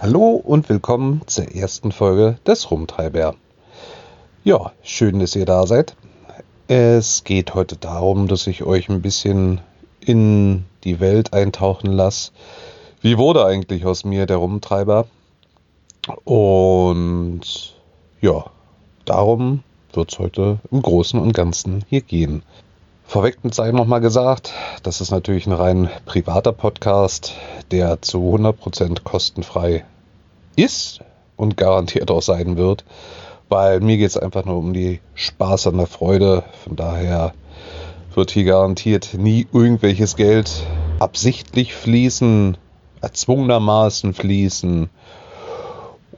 Hallo und willkommen zur ersten Folge des Rumtreiber. Ja, schön, dass ihr da seid. Es geht heute darum, dass ich euch ein bisschen in die Welt eintauchen lasse. Wie wurde eigentlich aus mir der Rumtreiber? Und ja, darum wird es heute im Großen und Ganzen hier gehen. Vorweg sei nochmal gesagt, das ist natürlich ein rein privater Podcast, der zu 100% kostenfrei ist und garantiert auch sein wird, weil mir geht es einfach nur um die Spaß an der Freude. Von daher wird hier garantiert nie irgendwelches Geld absichtlich fließen, erzwungenermaßen fließen.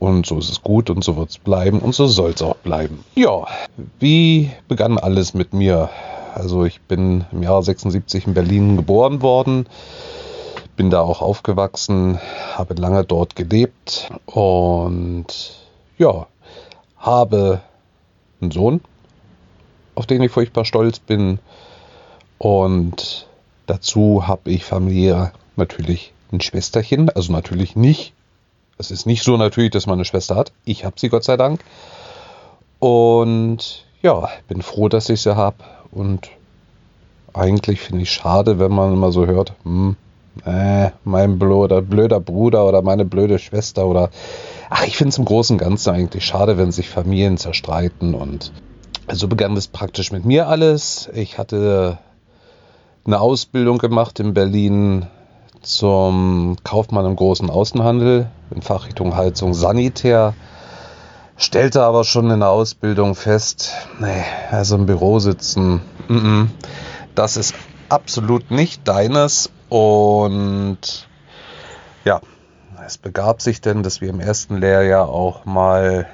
Und so ist es gut und so wird es bleiben und so soll es auch bleiben. Ja, wie begann alles mit mir? Also ich bin im Jahre 76 in Berlin geboren worden, bin da auch aufgewachsen, habe lange dort gelebt und ja, habe einen Sohn, auf den ich furchtbar stolz bin. Und dazu habe ich familiär natürlich ein Schwesterchen, also natürlich nicht. Es ist nicht so natürlich, dass man eine Schwester hat. Ich habe sie Gott sei Dank. Und ja, bin froh, dass ich sie habe und eigentlich finde ich schade, wenn man immer so hört, hm, äh, mein blöder, blöder Bruder oder meine blöde Schwester oder ach, ich finde es im Großen und Ganzen eigentlich schade, wenn sich Familien zerstreiten. Und so begann das praktisch mit mir alles. Ich hatte eine Ausbildung gemacht in Berlin zum Kaufmann im großen Außenhandel in Fachrichtung Heizung Sanitär stellte aber schon in der Ausbildung fest, nee, also im Büro sitzen, mm -mm, das ist absolut nicht deines. Und ja, es begab sich denn, dass wir im ersten Lehrjahr auch mal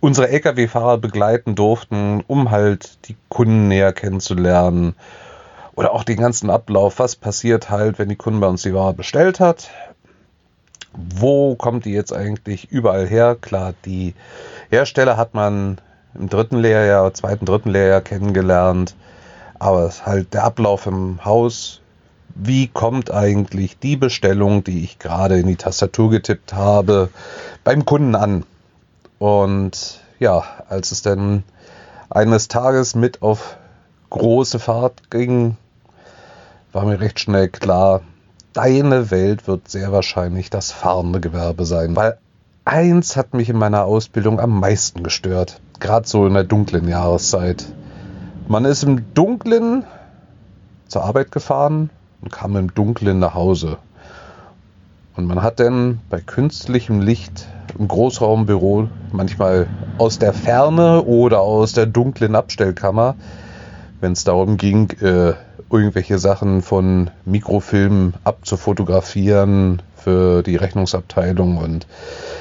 unsere Lkw-Fahrer begleiten durften, um halt die Kunden näher kennenzulernen. Oder auch den ganzen Ablauf, was passiert halt, wenn die Kunden bei uns die Ware bestellt hat, wo kommt die jetzt eigentlich überall her? Klar, die Hersteller hat man im dritten Lehrjahr, zweiten, dritten Lehrjahr kennengelernt. Aber es ist halt der Ablauf im Haus. Wie kommt eigentlich die Bestellung, die ich gerade in die Tastatur getippt habe, beim Kunden an? Und ja, als es dann eines Tages mit auf große Fahrt ging, war mir recht schnell klar, deine Welt wird sehr wahrscheinlich das fahrende Gewerbe sein. Weil eins hat mich in meiner Ausbildung am meisten gestört. Gerade so in der dunklen Jahreszeit. Man ist im Dunklen zur Arbeit gefahren und kam im Dunklen nach Hause. Und man hat dann bei künstlichem Licht im Großraumbüro manchmal aus der Ferne oder aus der dunklen Abstellkammer, wenn es darum ging, äh, irgendwelche Sachen von Mikrofilmen abzufotografieren für die Rechnungsabteilung. Und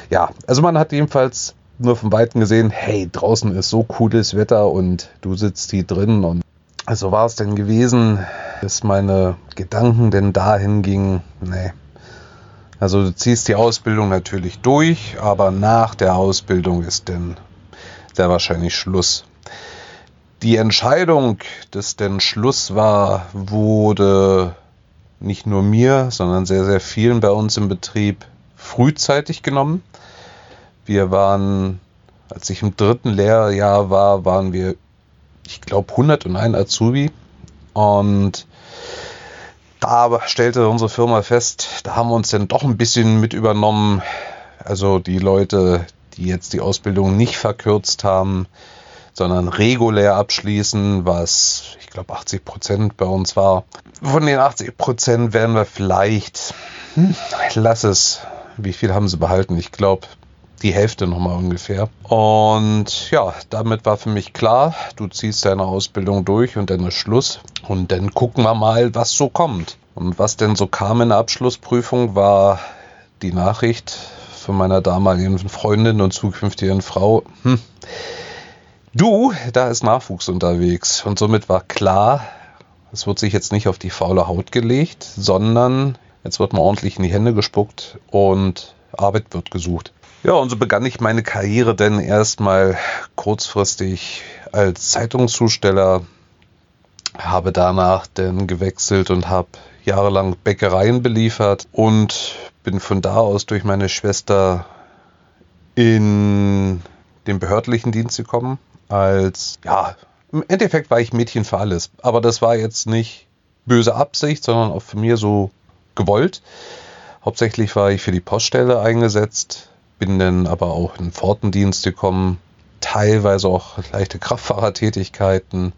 ja, also man hat jedenfalls nur von Weitem gesehen, hey, draußen ist so cooles Wetter und du sitzt hier drin. Und also war es denn gewesen, dass meine Gedanken denn dahin gingen, nee. Also du ziehst die Ausbildung natürlich durch, aber nach der Ausbildung ist denn sehr wahrscheinlich Schluss. Die Entscheidung, dass denn Schluss war, wurde nicht nur mir, sondern sehr, sehr vielen bei uns im Betrieb frühzeitig genommen. Wir waren, als ich im dritten Lehrjahr war, waren wir, ich glaube, 101 Azubi. Und da stellte unsere Firma fest, da haben wir uns dann doch ein bisschen mit übernommen. Also die Leute, die jetzt die Ausbildung nicht verkürzt haben, sondern regulär abschließen, was ich glaube 80 Prozent bei uns war. Von den 80 Prozent werden wir vielleicht, hm, lass es, wie viel haben sie behalten? Ich glaube die Hälfte nochmal ungefähr. Und ja, damit war für mich klar, du ziehst deine Ausbildung durch und dann ist Schluss. Und dann gucken wir mal, was so kommt. Und was denn so kam in der Abschlussprüfung, war die Nachricht von meiner damaligen Freundin und zukünftigen Frau, hm, Du, da ist Nachwuchs unterwegs. Und somit war klar, es wird sich jetzt nicht auf die faule Haut gelegt, sondern jetzt wird mal ordentlich in die Hände gespuckt und Arbeit wird gesucht. Ja, und so begann ich meine Karriere denn erstmal kurzfristig als Zeitungszusteller, habe danach dann gewechselt und habe jahrelang Bäckereien beliefert und bin von da aus durch meine Schwester in den behördlichen Dienst gekommen. Als, ja, im Endeffekt war ich Mädchen für alles. Aber das war jetzt nicht böse Absicht, sondern auch von mir so gewollt. Hauptsächlich war ich für die Poststelle eingesetzt, bin dann aber auch in den Pfortendienst gekommen, teilweise auch leichte Kraftfahrertätigkeiten,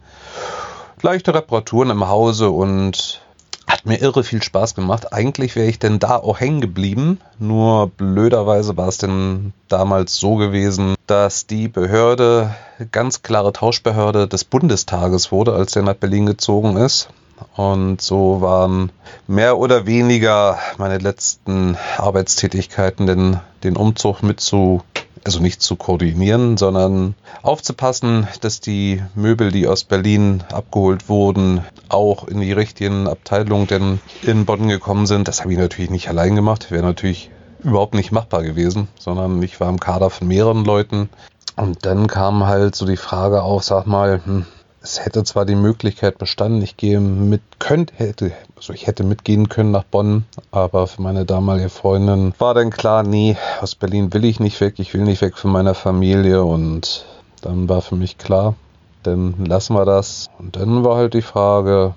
leichte Reparaturen im Hause und hat mir irre viel Spaß gemacht. Eigentlich wäre ich denn da auch hängen geblieben. Nur blöderweise war es denn damals so gewesen, dass die Behörde, ganz klare Tauschbehörde des Bundestages wurde, als der nach Berlin gezogen ist. Und so waren mehr oder weniger meine letzten Arbeitstätigkeiten, denn den Umzug mit zu, also nicht zu koordinieren, sondern aufzupassen, dass die Möbel, die aus Berlin abgeholt wurden, auch in die richtigen Abteilungen denn in Bonn gekommen sind. Das habe ich natürlich nicht allein gemacht. Wäre natürlich überhaupt nicht machbar gewesen, sondern ich war im Kader von mehreren Leuten. Und dann kam halt so die Frage auf, sag mal, hm, es hätte zwar die Möglichkeit bestanden, ich gehe mit, könnte, hätte, also ich hätte mitgehen können nach Bonn, aber für meine damalige Freundin war dann klar, nee, aus Berlin will ich nicht weg, ich will nicht weg von meiner Familie und dann war für mich klar, dann lassen wir das. Und dann war halt die Frage,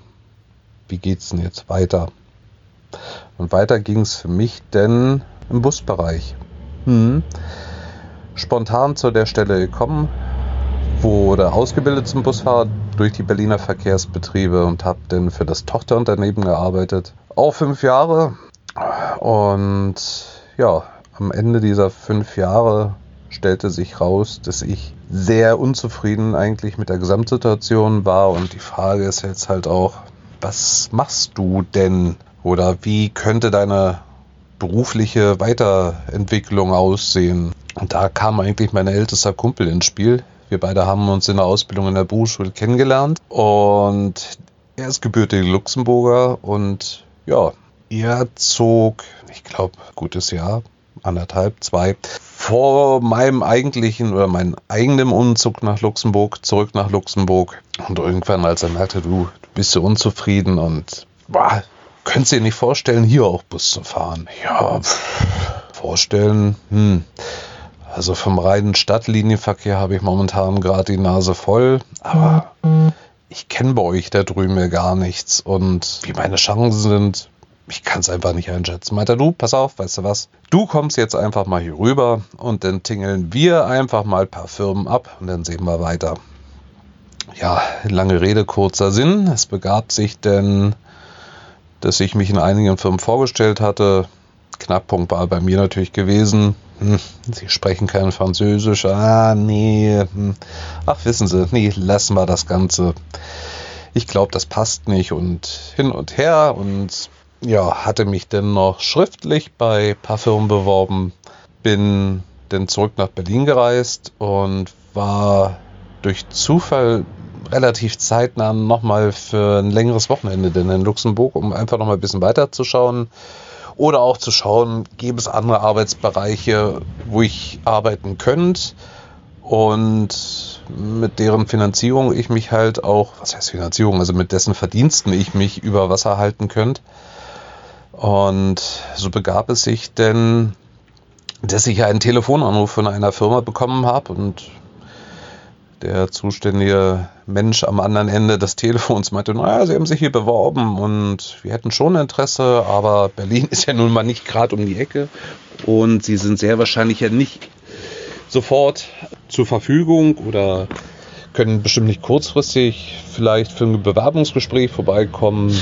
wie geht's denn jetzt weiter? Und weiter ging es für mich denn im Busbereich. Hm. Spontan zu der Stelle gekommen, wurde ausgebildet zum Busfahrer durch die Berliner Verkehrsbetriebe und habe dann für das Tochterunternehmen gearbeitet. Auch fünf Jahre. Und ja, am Ende dieser fünf Jahre stellte sich raus, dass ich sehr unzufrieden eigentlich mit der Gesamtsituation war. Und die Frage ist jetzt halt auch, was machst du denn? Oder wie könnte deine berufliche Weiterentwicklung aussehen? Und da kam eigentlich mein ältester Kumpel ins Spiel, wir beide haben uns in der Ausbildung in der Berufsschule kennengelernt und er ist gebürtiger Luxemburger und ja, er zog, ich glaube, gutes Jahr, anderthalb, zwei, vor meinem eigentlichen oder meinem eigenen Umzug nach Luxemburg, zurück nach Luxemburg. Und irgendwann, als er merkte, du, du bist so unzufrieden und boah, könntest dir nicht vorstellen, hier auch Bus zu fahren? Ja, vorstellen, hm. Also vom reinen Stadtlinienverkehr habe ich momentan gerade die Nase voll, aber ich kenne bei euch da drüben ja gar nichts und wie meine Chancen sind, ich kann es einfach nicht einschätzen. Meint er, du, pass auf, weißt du was? Du kommst jetzt einfach mal hier rüber und dann tingeln wir einfach mal ein paar Firmen ab und dann sehen wir weiter. Ja, lange Rede, kurzer Sinn. Es begab sich denn, dass ich mich in einigen Firmen vorgestellt hatte. Knackpunkt war bei mir natürlich gewesen, hm, Sie sprechen kein Französisch. Ah, nee. Hm. Ach, wissen Sie, nee, lassen wir das Ganze. Ich glaube, das passt nicht und hin und her und ja, hatte mich dann noch schriftlich bei ein paar Firmen beworben, bin dann zurück nach Berlin gereist und war durch Zufall relativ zeitnah nochmal für ein längeres Wochenende denn in Luxemburg, um einfach nochmal ein bisschen weiterzuschauen oder auch zu schauen, gibt es andere Arbeitsbereiche, wo ich arbeiten könnte und mit deren Finanzierung ich mich halt auch, was heißt Finanzierung, also mit dessen Verdiensten ich mich über Wasser halten könnte. Und so begab es sich denn, dass ich einen Telefonanruf von einer Firma bekommen habe und der zuständige Mensch am anderen Ende des Telefons meinte, naja, Sie haben sich hier beworben und wir hätten schon Interesse, aber Berlin ist ja nun mal nicht gerade um die Ecke und Sie sind sehr wahrscheinlich ja nicht sofort zur Verfügung oder können bestimmt nicht kurzfristig vielleicht für ein Bewerbungsgespräch vorbeikommen.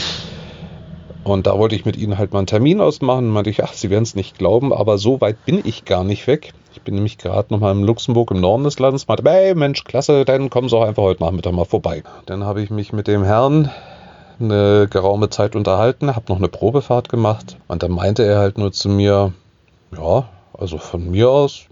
Und da wollte ich mit Ihnen halt mal einen Termin ausmachen. Meinte ich, ach, Sie werden es nicht glauben, aber so weit bin ich gar nicht weg. Ich bin nämlich gerade nochmal in Luxemburg im Norden des Landes. Meinte, hey Mensch, klasse, dann kommen Sie auch einfach heute Nachmittag mal vorbei. Dann habe ich mich mit dem Herrn eine geraume Zeit unterhalten, habe noch eine Probefahrt gemacht und dann meinte er halt nur zu mir, ja, also von mir aus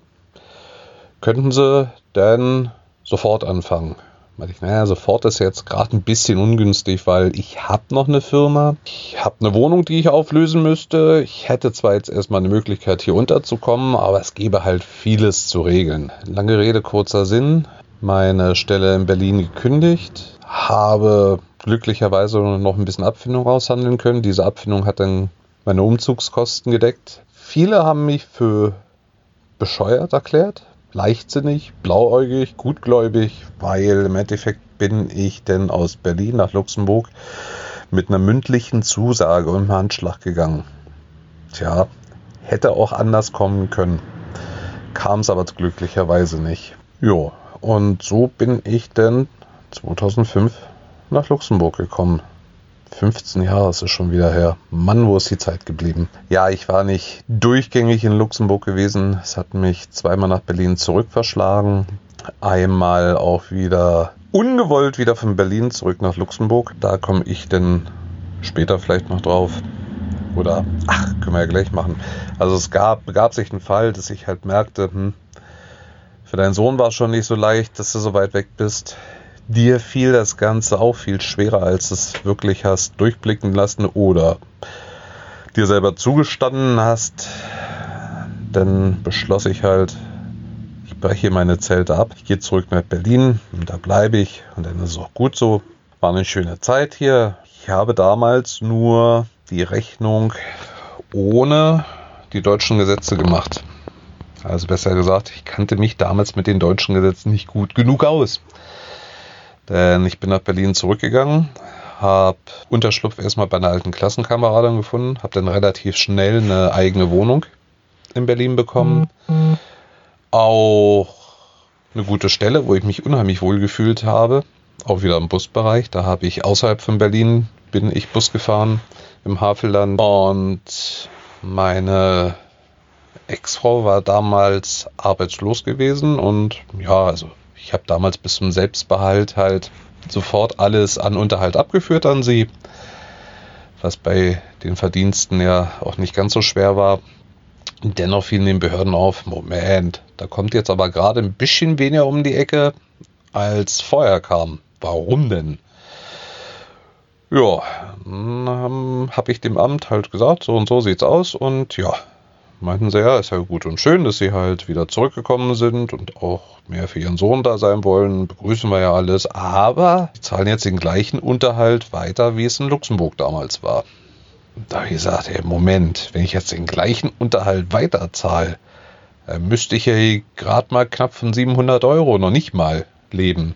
könnten Sie denn sofort anfangen. Meinte ich, naja, sofort ist jetzt gerade ein bisschen ungünstig, weil ich habe noch eine Firma, ich habe eine Wohnung, die ich auflösen müsste. Ich hätte zwar jetzt erstmal eine Möglichkeit, hier unterzukommen, aber es gäbe halt vieles zu regeln. Lange Rede, kurzer Sinn. Meine Stelle in Berlin gekündigt, habe glücklicherweise noch ein bisschen Abfindung raushandeln können. Diese Abfindung hat dann meine Umzugskosten gedeckt. viele haben mich für bescheuert erklärt, leichtsinnig, blauäugig, gutgläubig, weil im Endeffekt bin ich denn aus Berlin nach Luxemburg mit einer mündlichen Zusage und einem Handschlag gegangen. Tja, hätte auch anders kommen können. Kam es aber glücklicherweise nicht. Jo, und so bin ich denn 2005 nach Luxemburg gekommen. 15 Jahre ist es schon wieder her. Mann, wo ist die Zeit geblieben? Ja, ich war nicht durchgängig in Luxemburg gewesen. Es hat mich zweimal nach Berlin zurückverschlagen. Einmal auch wieder ungewollt wieder von Berlin zurück nach Luxemburg. Da komme ich denn später vielleicht noch drauf. Oder, ach, können wir ja gleich machen. Also es gab, begab sich ein Fall, dass ich halt merkte, hm, für deinen Sohn war es schon nicht so leicht, dass du so weit weg bist. Dir fiel das Ganze auch viel schwerer, als es wirklich hast durchblicken lassen oder dir selber zugestanden hast. Dann beschloss ich halt, ich breche meine Zelte ab, ich gehe zurück nach Berlin und da bleibe ich und dann ist es auch gut so. War eine schöne Zeit hier. Ich habe damals nur die Rechnung ohne die deutschen Gesetze gemacht. Also besser gesagt, ich kannte mich damals mit den deutschen Gesetzen nicht gut genug aus. Denn ich bin nach Berlin zurückgegangen, habe Unterschlupf erstmal bei einer alten Klassenkameradin gefunden, habe dann relativ schnell eine eigene Wohnung in Berlin bekommen. Mhm. Auch eine gute Stelle, wo ich mich unheimlich wohl gefühlt habe. Auch wieder im Busbereich. Da habe ich außerhalb von Berlin bin ich Bus gefahren im Havelland und meine Ex-Frau war damals arbeitslos gewesen und ja, also ich habe damals bis zum Selbstbehalt halt sofort alles an Unterhalt abgeführt an sie, was bei den Verdiensten ja auch nicht ganz so schwer war. Dennoch fielen den Behörden auf, Moment, da kommt jetzt aber gerade ein bisschen weniger um die Ecke, als vorher kam. Warum denn? Ja, habe ich dem Amt halt gesagt, so und so sieht's aus und ja, meinten sie, ja, ist ja gut und schön, dass sie halt wieder zurückgekommen sind und auch mehr für ihren Sohn da sein wollen. Begrüßen wir ja alles. Aber sie zahlen jetzt den gleichen Unterhalt weiter, wie es in Luxemburg damals war. da habe ich gesagt, ey, Moment, wenn ich jetzt den gleichen Unterhalt weiter zahle, äh, müsste ich ja gerade mal knapp von 700 Euro noch nicht mal leben.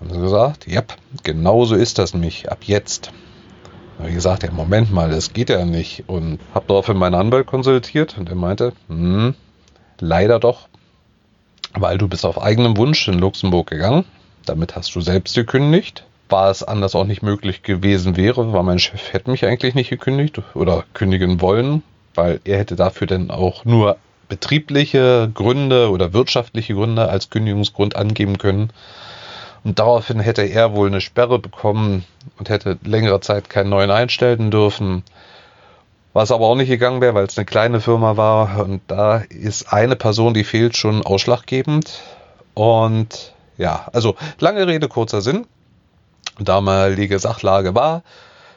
Haben sie gesagt, ja, genau so ist das nämlich ab jetzt. Habe ich gesagt, ja, Moment mal, das geht ja nicht. Und habe daraufhin meinen Anwalt konsultiert und er meinte, hm, leider doch, weil du bist auf eigenem Wunsch in Luxemburg gegangen. Damit hast du selbst gekündigt. War es anders auch nicht möglich gewesen wäre, weil mein Chef hätte mich eigentlich nicht gekündigt oder kündigen wollen, weil er hätte dafür dann auch nur betriebliche Gründe oder wirtschaftliche Gründe als Kündigungsgrund angeben können. Und daraufhin hätte er wohl eine Sperre bekommen und hätte längere Zeit keinen neuen einstellen dürfen. Was aber auch nicht gegangen wäre, weil es eine kleine Firma war. Und da ist eine Person, die fehlt, schon ausschlaggebend. Und ja, also lange Rede, kurzer Sinn. Damalige Sachlage war,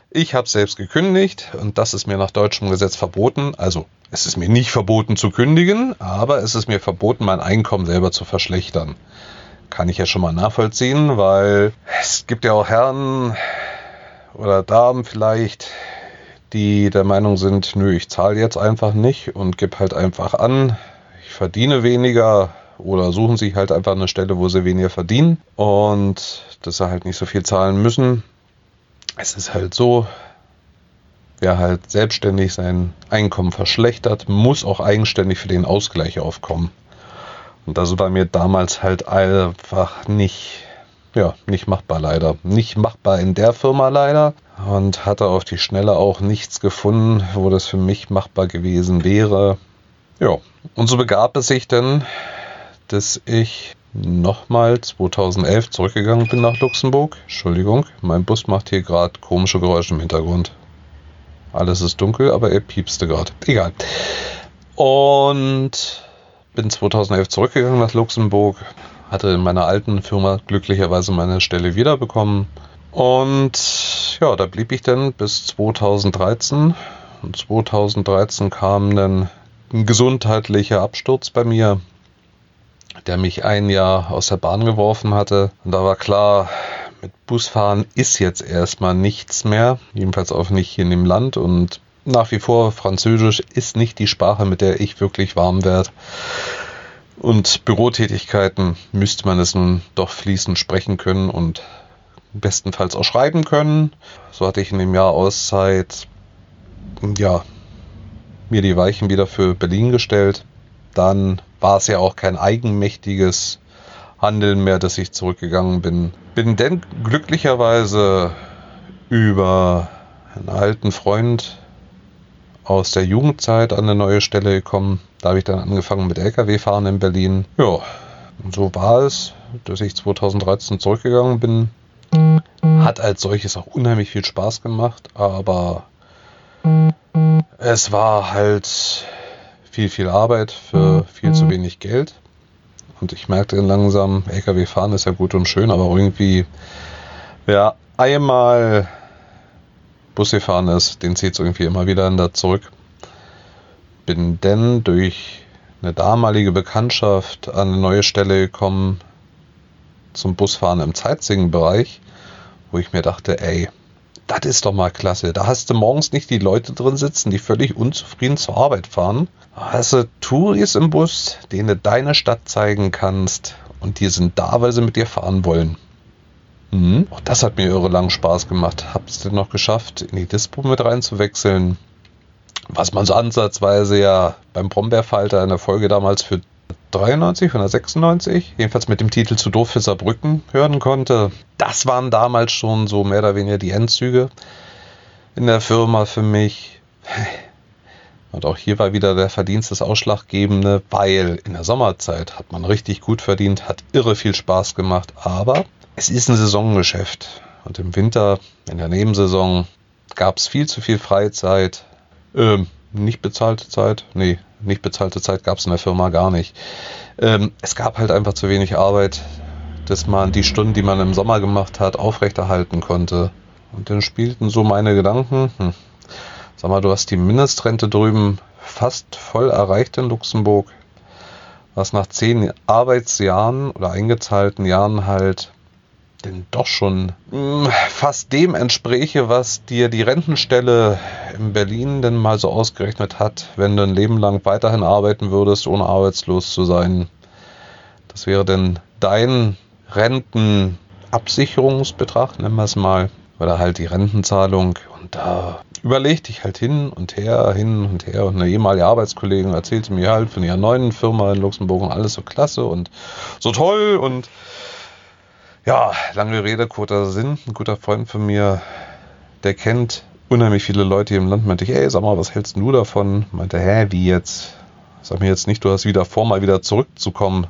ich habe selbst gekündigt und das ist mir nach deutschem Gesetz verboten. Also es ist mir nicht verboten zu kündigen, aber es ist mir verboten, mein Einkommen selber zu verschlechtern kann ich ja schon mal nachvollziehen, weil es gibt ja auch Herren oder Damen vielleicht, die der Meinung sind, nö, ich zahle jetzt einfach nicht und gebe halt einfach an, ich verdiene weniger oder suchen sich halt einfach eine Stelle, wo sie weniger verdienen und dass sie halt nicht so viel zahlen müssen. Es ist halt so, wer halt selbstständig sein Einkommen verschlechtert, muss auch eigenständig für den Ausgleich aufkommen. Und das war mir damals halt einfach nicht, ja, nicht machbar leider. Nicht machbar in der Firma leider. Und hatte auf die Schnelle auch nichts gefunden, wo das für mich machbar gewesen wäre. Ja, und so begab es sich dann, dass ich nochmal 2011 zurückgegangen bin nach Luxemburg. Entschuldigung, mein Bus macht hier gerade komische Geräusche im Hintergrund. Alles ist dunkel, aber er piepste gerade. Egal. Und bin 2011 zurückgegangen nach Luxemburg, hatte in meiner alten Firma glücklicherweise meine Stelle wiederbekommen. Und ja, da blieb ich dann bis 2013. Und 2013 kam dann ein gesundheitlicher Absturz bei mir, der mich ein Jahr aus der Bahn geworfen hatte. Und da war klar, mit Busfahren ist jetzt erstmal nichts mehr, jedenfalls auch nicht hier in dem Land. Und nach wie vor, Französisch ist nicht die Sprache, mit der ich wirklich warm werde. Und Bürotätigkeiten müsste man es nun doch fließend sprechen können und bestenfalls auch schreiben können. So hatte ich in dem Jahr Auszeit, ja, mir die Weichen wieder für Berlin gestellt. Dann war es ja auch kein eigenmächtiges Handeln mehr, dass ich zurückgegangen bin. Bin denn glücklicherweise über einen alten Freund aus der Jugendzeit an eine neue Stelle gekommen. Da habe ich dann angefangen mit Lkw-Fahren in Berlin. Ja, und so war es, dass ich 2013 zurückgegangen bin. Hat als solches auch unheimlich viel Spaß gemacht, aber es war halt viel, viel Arbeit für viel zu wenig Geld. Und ich merkte dann langsam, LKW fahren ist ja gut und schön, aber irgendwie, ja, einmal Bus gefahren ist, den zieht es irgendwie immer wieder da zurück. Bin denn durch eine damalige Bekanntschaft an eine neue Stelle gekommen zum Busfahren im Zeitzingen-Bereich, wo ich mir dachte, ey, das ist doch mal klasse. Da hast du morgens nicht die Leute drin sitzen, die völlig unzufrieden zur Arbeit fahren. Da hast du Touris im Bus, denen du deine Stadt zeigen kannst und die sind da, weil sie mit dir fahren wollen. Mhm. Auch das hat mir irre lang Spaß gemacht. Hab's denn noch geschafft, in die Dispo mit reinzuwechseln. Was man so ansatzweise ja beim Brombeerfalter in der Folge damals für 93, 196, jedenfalls mit dem Titel Zu doof für Saarbrücken hören konnte. Das waren damals schon so mehr oder weniger die Endzüge in der Firma für mich. Und auch hier war wieder der Verdienst das Ausschlaggebende, weil in der Sommerzeit hat man richtig gut verdient, hat irre viel Spaß gemacht, aber es ist ein Saisongeschäft. Und im Winter, in der Nebensaison, gab es viel zu viel Freizeit. Ähm, nicht bezahlte Zeit? Nee, nicht bezahlte Zeit gab es in der Firma gar nicht. Ähm, es gab halt einfach zu wenig Arbeit, dass man die Stunden, die man im Sommer gemacht hat, aufrechterhalten konnte. Und dann spielten so meine Gedanken. Hm. Sag mal, du hast die Mindestrente drüben fast voll erreicht in Luxemburg, was nach zehn Arbeitsjahren oder eingezahlten Jahren halt denn doch schon mh, hm, fast dem entspräche, was dir die Rentenstelle in Berlin denn mal so ausgerechnet hat, wenn du ein Leben lang weiterhin arbeiten würdest, ohne arbeitslos zu sein. Das wäre denn dein Rentenabsicherungsbetrag, nennen wir es mal, oder halt die Rentenzahlung. Und da überlegte ich halt hin und her, hin und her. Und eine ehemalige Arbeitskollegin erzählte mir halt von ihrer neuen Firma in Luxemburg und alles so klasse und so toll und ja, lange Rede, kurzer Sinn. Ein guter Freund von mir, der kennt unheimlich viele Leute hier im Land, meinte ich, ey, sag mal, was hältst du davon? Meinte, hä, wie jetzt? Sag mir jetzt nicht, du hast wieder vor, mal wieder zurückzukommen.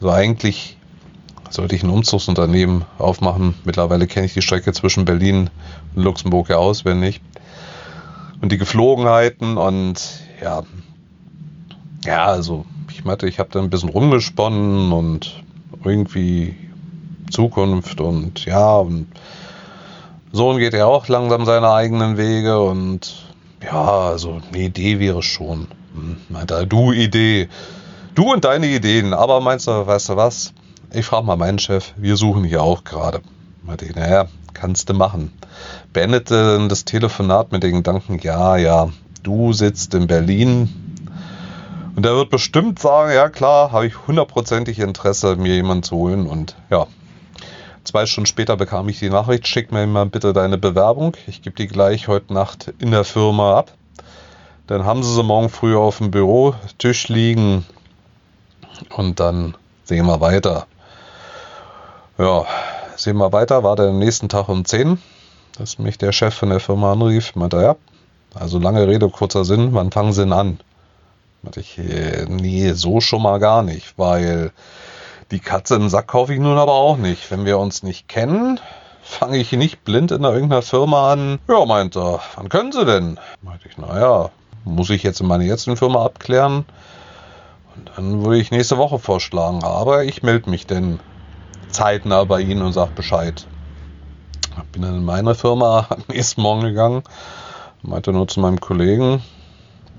Also eigentlich sollte ich ein Umzugsunternehmen aufmachen. Mittlerweile kenne ich die Strecke zwischen Berlin und Luxemburg ja auswendig. Und die Geflogenheiten und ja, ja, also ich meinte, ich habe da ein bisschen rumgesponnen und irgendwie Zukunft und ja, und Sohn geht ja auch langsam seine eigenen Wege und ja, also eine Idee wäre schon. Hm, meinte du Idee. Du und deine Ideen, aber meinst du, weißt du was? Ich frage mal meinen Chef, wir suchen hier auch gerade. Meinte ich, naja, kannst du machen. Beendete das Telefonat mit den Gedanken, ja, ja, du sitzt in Berlin, und er wird bestimmt sagen, ja klar, habe ich hundertprozentig Interesse, mir jemanden zu holen. Und ja, Zwei Stunden später bekam ich die Nachricht, schick mir mal bitte deine Bewerbung. Ich gebe die gleich heute Nacht in der Firma ab. Dann haben sie sie morgen früh auf dem Bürotisch liegen und dann sehen wir weiter. Ja, sehen wir weiter. War der nächsten Tag um 10, dass mich der Chef von der Firma anrief. Meinte, ja, also lange Rede, kurzer Sinn, wann fangen sie denn an? Meinte ich, äh, nee, so schon mal gar nicht, weil die Katze im Sack kaufe ich nun aber auch nicht. Wenn wir uns nicht kennen, fange ich nicht blind in irgendeiner Firma an. Ja, meint er, wann können Sie denn? Meinte ich, naja, muss ich jetzt in meiner jetzigen Firma abklären. Und dann würde ich nächste Woche vorschlagen. Aber ich melde mich denn zeitnah bei Ihnen und sage Bescheid. Bin dann in meine Firma am nächsten Morgen gegangen. Meinte nur zu meinem Kollegen,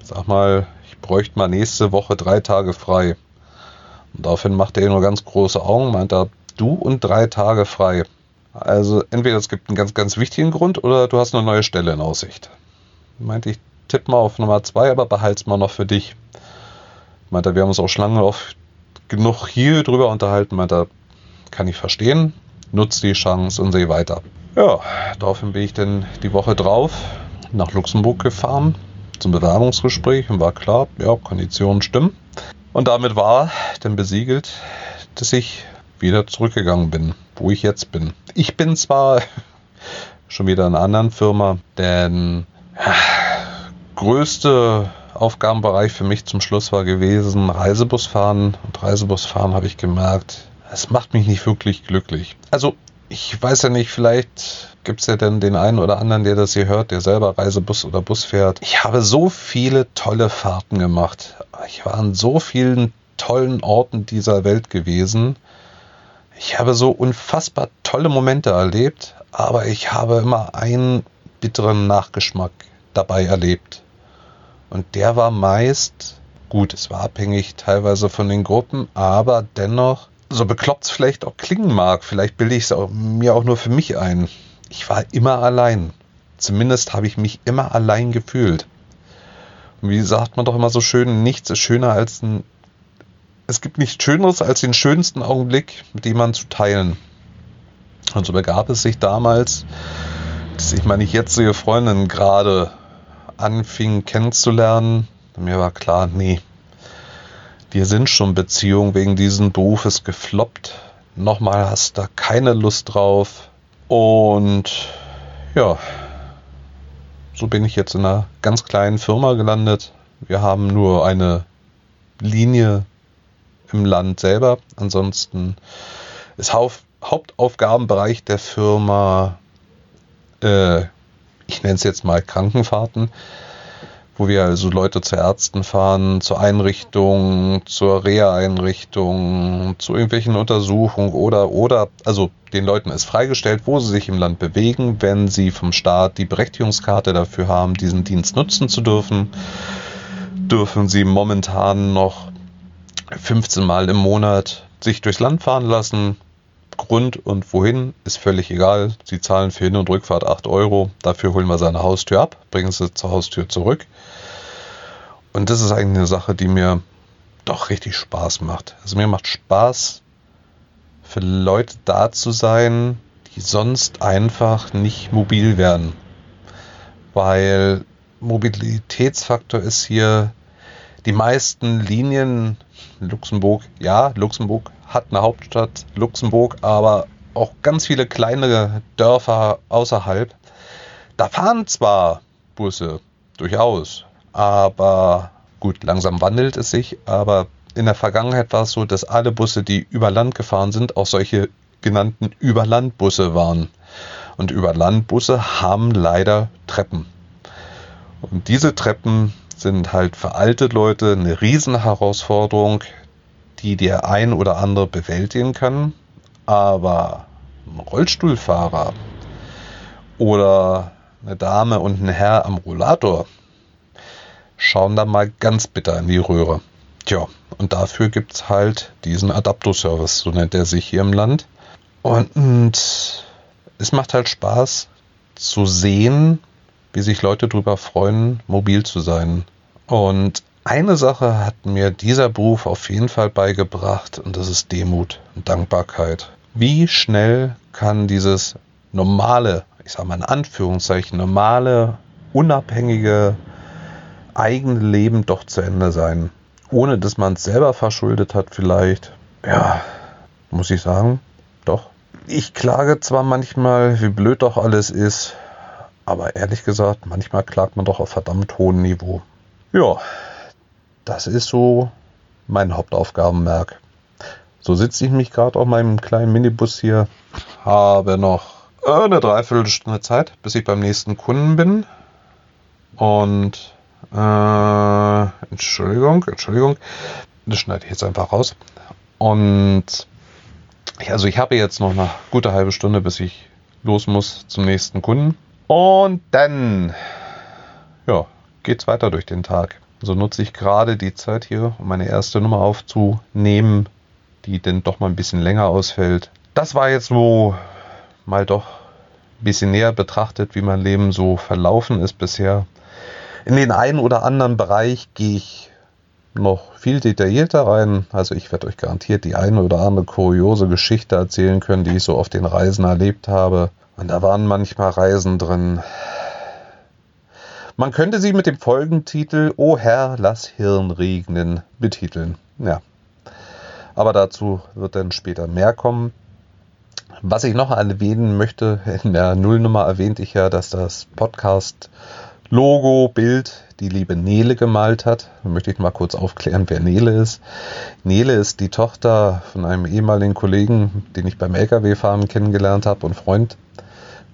sag mal, ich bräuchte mal nächste Woche drei Tage frei. Und daraufhin machte er nur ganz große Augen, meinte, du und drei Tage frei. Also entweder es gibt einen ganz, ganz wichtigen Grund oder du hast eine neue Stelle in Aussicht. Meinte ich, tipp mal auf Nummer 2, aber behalt's mal noch für dich. Meinte, wir haben uns auch schon lange oft genug hier drüber unterhalten. Meinte, kann ich verstehen. Nutz die Chance und sehe weiter. Ja, daraufhin bin ich dann die Woche drauf nach Luxemburg gefahren zum Bewerbungsgespräch und war klar, ja, Konditionen stimmen. Und damit war dann besiegelt, dass ich wieder zurückgegangen bin, wo ich jetzt bin. Ich bin zwar schon wieder in einer anderen Firma, denn ja, größte Aufgabenbereich für mich zum Schluss war gewesen Reisebusfahren. Und Reisebusfahren habe ich gemerkt, es macht mich nicht wirklich glücklich. Also ich weiß ja nicht, vielleicht gibt es ja dann den einen oder anderen, der das hier hört, der selber Reisebus oder Bus fährt. Ich habe so viele tolle Fahrten gemacht. Ich war an so vielen tollen Orten dieser Welt gewesen. Ich habe so unfassbar tolle Momente erlebt, aber ich habe immer einen bitteren Nachgeschmack dabei erlebt. Und der war meist, gut, es war abhängig teilweise von den Gruppen, aber dennoch so bekloppt es vielleicht auch klingen mag, vielleicht bilde ich es mir auch nur für mich ein. Ich war immer allein. Zumindest habe ich mich immer allein gefühlt. Und wie sagt man doch immer so schön, nichts ist schöner als ein. Es gibt nichts Schöneres als den schönsten Augenblick mit jemandem zu teilen. Und so begab es sich damals, dass ich meine jetzige Freundin gerade anfing kennenzulernen. Mir war klar, nee, wir sind schon Beziehungen wegen diesen Berufes gefloppt. Nochmal hast da keine Lust drauf. Und ja, so bin ich jetzt in einer ganz kleinen Firma gelandet. Wir haben nur eine Linie im Land selber. Ansonsten ist Hauptaufgabenbereich der Firma, äh, ich nenne es jetzt mal Krankenfahrten wo wir also Leute zu Ärzten fahren, zur Einrichtung, zur Reha-Einrichtung, zu irgendwelchen Untersuchungen oder, oder, also den Leuten ist freigestellt, wo sie sich im Land bewegen, wenn sie vom Staat die Berechtigungskarte dafür haben, diesen Dienst nutzen zu dürfen, dürfen sie momentan noch 15 Mal im Monat sich durchs Land fahren lassen, Grund und wohin ist völlig egal. Sie zahlen für Hin- und Rückfahrt 8 Euro. Dafür holen wir seine Haustür ab, bringen sie zur Haustür zurück. Und das ist eigentlich eine Sache, die mir doch richtig Spaß macht. Also mir macht Spaß, für Leute da zu sein, die sonst einfach nicht mobil werden. Weil Mobilitätsfaktor ist hier die meisten Linien Luxemburg, ja, Luxemburg hat eine Hauptstadt, Luxemburg, aber auch ganz viele kleinere Dörfer außerhalb. Da fahren zwar Busse, durchaus, aber gut, langsam wandelt es sich, aber in der Vergangenheit war es so, dass alle Busse, die über Land gefahren sind, auch solche genannten Überlandbusse waren. Und Überlandbusse haben leider Treppen. Und diese Treppen sind halt für alte Leute eine Riesenherausforderung, die der ein oder andere bewältigen kann. Aber ein Rollstuhlfahrer oder eine Dame und ein Herr am Rollator schauen da mal ganz bitter in die Röhre. Tja, und dafür gibt es halt diesen Adapto-Service, so nennt er sich hier im Land. Und, und es macht halt Spaß zu sehen, wie sich Leute darüber freuen, mobil zu sein. Und eine Sache hat mir dieser Beruf auf jeden Fall beigebracht und das ist Demut und Dankbarkeit. Wie schnell kann dieses normale, ich sage mal in Anführungszeichen, normale, unabhängige, eigene Leben doch zu Ende sein? Ohne dass man es selber verschuldet hat vielleicht. Ja, muss ich sagen, doch. Ich klage zwar manchmal, wie blöd doch alles ist, aber ehrlich gesagt, manchmal klagt man doch auf verdammt hohem Niveau. Ja, das ist so mein Hauptaufgabenmerk. So sitze ich mich gerade auf meinem kleinen Minibus hier, habe noch eine Dreiviertelstunde Zeit, bis ich beim nächsten Kunden bin. Und äh, Entschuldigung, Entschuldigung, das schneide ich jetzt einfach raus. Und also ich habe jetzt noch eine gute halbe Stunde, bis ich los muss zum nächsten Kunden. Und dann, ja, geht's weiter durch den Tag. So nutze ich gerade die Zeit hier, um meine erste Nummer aufzunehmen, die dann doch mal ein bisschen länger ausfällt. Das war jetzt wo mal doch ein bisschen näher betrachtet, wie mein Leben so verlaufen ist bisher. In den einen oder anderen Bereich gehe ich noch viel detaillierter rein. Also ich werde euch garantiert die eine oder andere kuriose Geschichte erzählen können, die ich so auf den Reisen erlebt habe. Und da waren manchmal Reisen drin. Man könnte sie mit dem Folgentitel O Herr, lass Hirn regnen betiteln. Ja. Aber dazu wird dann später mehr kommen. Was ich noch erwähnen möchte, in der Nullnummer erwähnte ich ja, dass das Podcast Logo, Bild die liebe Nele gemalt hat. Da möchte ich mal kurz aufklären, wer Nele ist. Nele ist die Tochter von einem ehemaligen Kollegen, den ich beim LKW-Fahren kennengelernt habe und Freund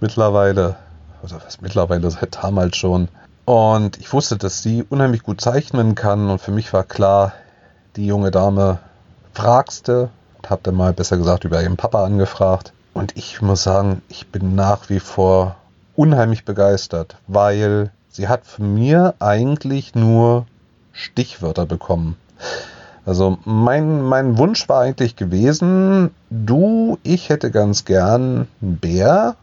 mittlerweile, also was mittlerweile seit damals schon. Und ich wusste, dass sie unheimlich gut zeichnen kann und für mich war klar, die junge Dame fragste habe dann mal besser gesagt über ihren Papa angefragt. Und ich muss sagen, ich bin nach wie vor unheimlich begeistert, weil sie hat von mir eigentlich nur Stichwörter bekommen. Also mein, mein Wunsch war eigentlich gewesen, du, ich hätte ganz gern einen Bär,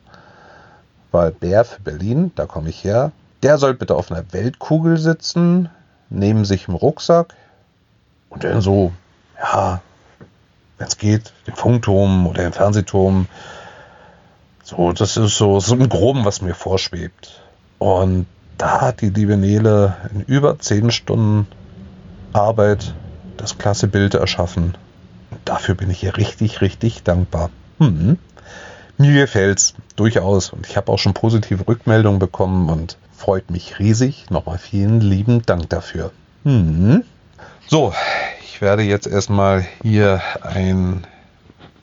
weil Bär für Berlin, da komme ich her, der soll bitte auf einer Weltkugel sitzen, neben sich im Rucksack und dann so, ja, wenn es geht, den Funkturm oder den Fernsehturm. So, das ist so, so im Groben, was mir vorschwebt. Und da hat die liebe Nele in über zehn Stunden Arbeit das klasse Bild erschaffen. Und dafür bin ich ihr richtig, richtig dankbar. Hm. Mir gefällt's durchaus und ich habe auch schon positive Rückmeldungen bekommen und freut mich riesig. Nochmal vielen lieben Dank dafür. Hm. So, ich werde jetzt erstmal hier ein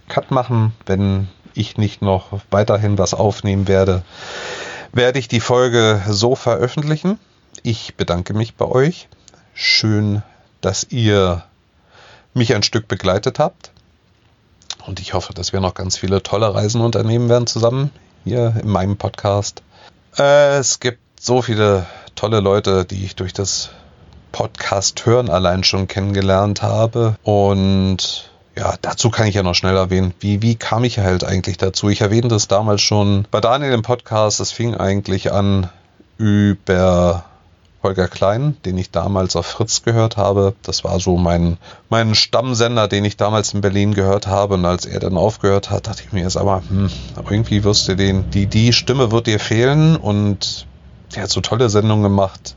Cut machen, wenn ich nicht noch weiterhin was aufnehmen werde werde ich die Folge so veröffentlichen. Ich bedanke mich bei euch. Schön, dass ihr mich ein Stück begleitet habt. Und ich hoffe, dass wir noch ganz viele tolle Reisen unternehmen werden zusammen hier in meinem Podcast. Es gibt so viele tolle Leute, die ich durch das Podcast hören allein schon kennengelernt habe. Und ja, dazu kann ich ja noch schnell erwähnen, wie, wie kam ich halt eigentlich dazu? Ich erwähnte das damals schon bei Daniel im Podcast. Es fing eigentlich an über Holger Klein, den ich damals auf Fritz gehört habe. Das war so mein, mein Stammsender, den ich damals in Berlin gehört habe. Und als er dann aufgehört hat, dachte ich mir jetzt aber, hm, irgendwie wirst du den, die, die Stimme wird dir fehlen. Und er hat so tolle Sendungen gemacht.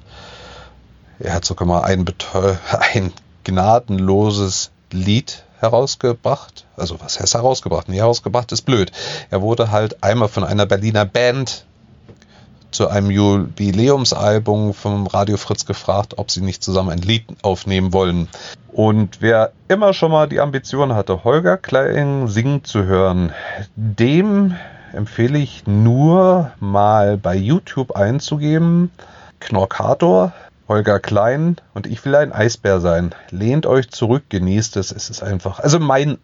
Er hat sogar mal ein, ein gnadenloses Lied herausgebracht. Also was heißt herausgebracht? Nee, herausgebracht ist blöd. Er wurde halt einmal von einer Berliner Band zu einem Jubiläumsalbum vom Radio Fritz gefragt, ob sie nicht zusammen ein Lied aufnehmen wollen. Und wer immer schon mal die Ambition hatte, Holger Klein singen zu hören, dem empfehle ich nur mal bei YouTube einzugeben. Knorkator Holger Klein und ich will ein Eisbär sein. Lehnt euch zurück, genießt es. Es ist einfach, also mein,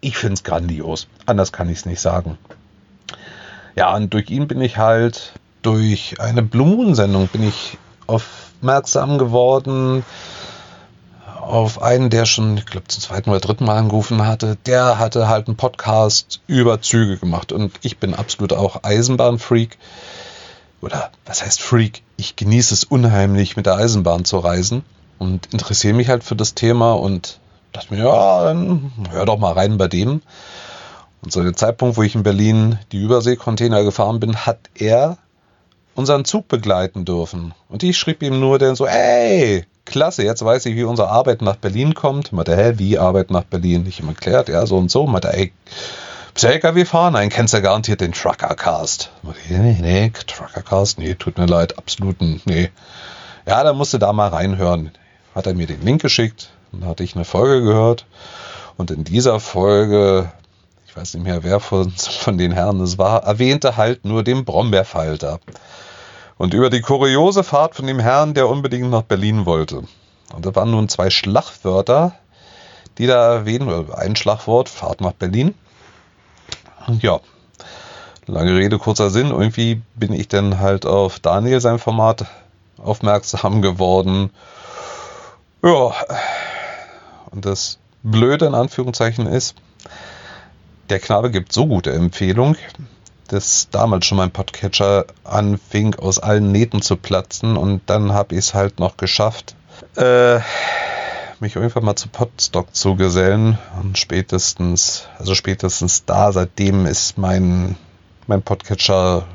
ich finde es grandios. Anders kann ich es nicht sagen. Ja, und durch ihn bin ich halt, durch eine Blumen-Sendung bin ich aufmerksam geworden auf einen, der schon, ich glaube, zum zweiten oder dritten Mal angerufen hatte. Der hatte halt einen Podcast über Züge gemacht und ich bin absolut auch Eisenbahnfreak. freak oder was heißt Freak? Ich genieße es unheimlich, mit der Eisenbahn zu reisen und interessiere mich halt für das Thema und dachte mir, ja, dann hör doch mal rein bei dem. Und zu dem Zeitpunkt, wo ich in Berlin die Überseekontainer gefahren bin, hat er unseren Zug begleiten dürfen. Und ich schrieb ihm nur dann so, ey, klasse, jetzt weiß ich, wie unsere Arbeit nach Berlin kommt. Meinte, hä, wie Arbeit nach Berlin? Ich ihm erklärt, ja, so und so. Meinte, ey, bist du LKW fahren? Nein, kennst ja garantiert den Truckercast. Nee, nee, Truckercast, nee, tut mir leid, absolut, nee. Ja, dann musst du da mal reinhören. Hat er mir den Link geschickt, dann hatte ich eine Folge gehört und in dieser Folge, ich weiß nicht mehr, wer von, von den Herren es war, erwähnte halt nur den Brombeerfalter. Und über die kuriose Fahrt von dem Herrn, der unbedingt nach Berlin wollte. Und da waren nun zwei Schlagwörter, die da erwähnen, ein Schlagwort, Fahrt nach Berlin ja, lange Rede, kurzer Sinn. Irgendwie bin ich dann halt auf Daniel sein Format aufmerksam geworden. Ja, und das Blöde in Anführungszeichen ist, der Knabe gibt so gute Empfehlung, dass damals schon mein Podcatcher anfing, aus allen Nähten zu platzen und dann habe ich es halt noch geschafft, äh, mich irgendwann mal zu Podstock zu gesellen und spätestens, also spätestens da, seitdem ist mein, mein Podcatcher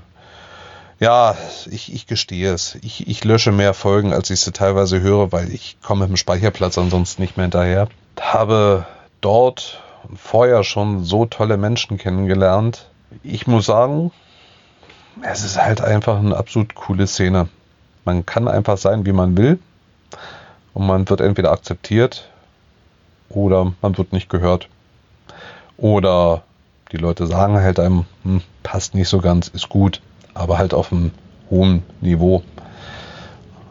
ja, ich, ich gestehe es. Ich, ich lösche mehr Folgen, als ich sie teilweise höre, weil ich komme mit dem Speicherplatz ansonsten nicht mehr hinterher. Habe dort vorher schon so tolle Menschen kennengelernt. Ich muss sagen, es ist halt einfach eine absolut coole Szene. Man kann einfach sein, wie man will. Und man wird entweder akzeptiert oder man wird nicht gehört. Oder die Leute sagen halt einem, hm, passt nicht so ganz, ist gut aber halt auf einem hohen Niveau.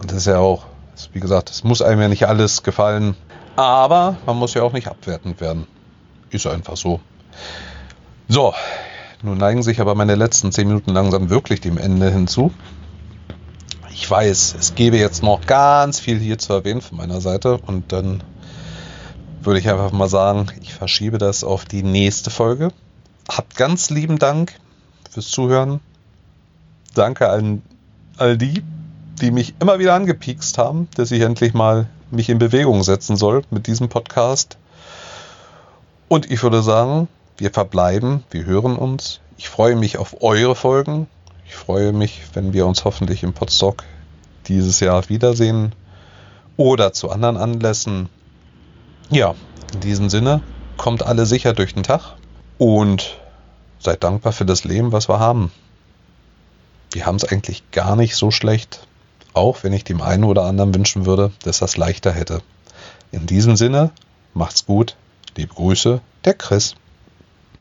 Und das ist ja auch, wie gesagt, es muss einem ja nicht alles gefallen, aber man muss ja auch nicht abwertend werden. Ist einfach so. So, nun neigen sich aber meine letzten zehn Minuten langsam wirklich dem Ende hinzu. Ich weiß, es gäbe jetzt noch ganz viel hier zu erwähnen von meiner Seite und dann würde ich einfach mal sagen, ich verschiebe das auf die nächste Folge. Habt ganz lieben Dank fürs Zuhören danke an all die, die mich immer wieder angepiekst haben, dass ich endlich mal mich in Bewegung setzen soll mit diesem Podcast. Und ich würde sagen, wir verbleiben, wir hören uns. Ich freue mich auf eure Folgen. Ich freue mich, wenn wir uns hoffentlich im Podstock dieses Jahr wiedersehen oder zu anderen Anlässen. Ja, in diesem Sinne, kommt alle sicher durch den Tag und seid dankbar für das Leben, was wir haben wir haben es eigentlich gar nicht so schlecht, auch wenn ich dem einen oder anderen wünschen würde, dass das leichter hätte. In diesem Sinne, macht's gut, liebe Grüße, der Chris.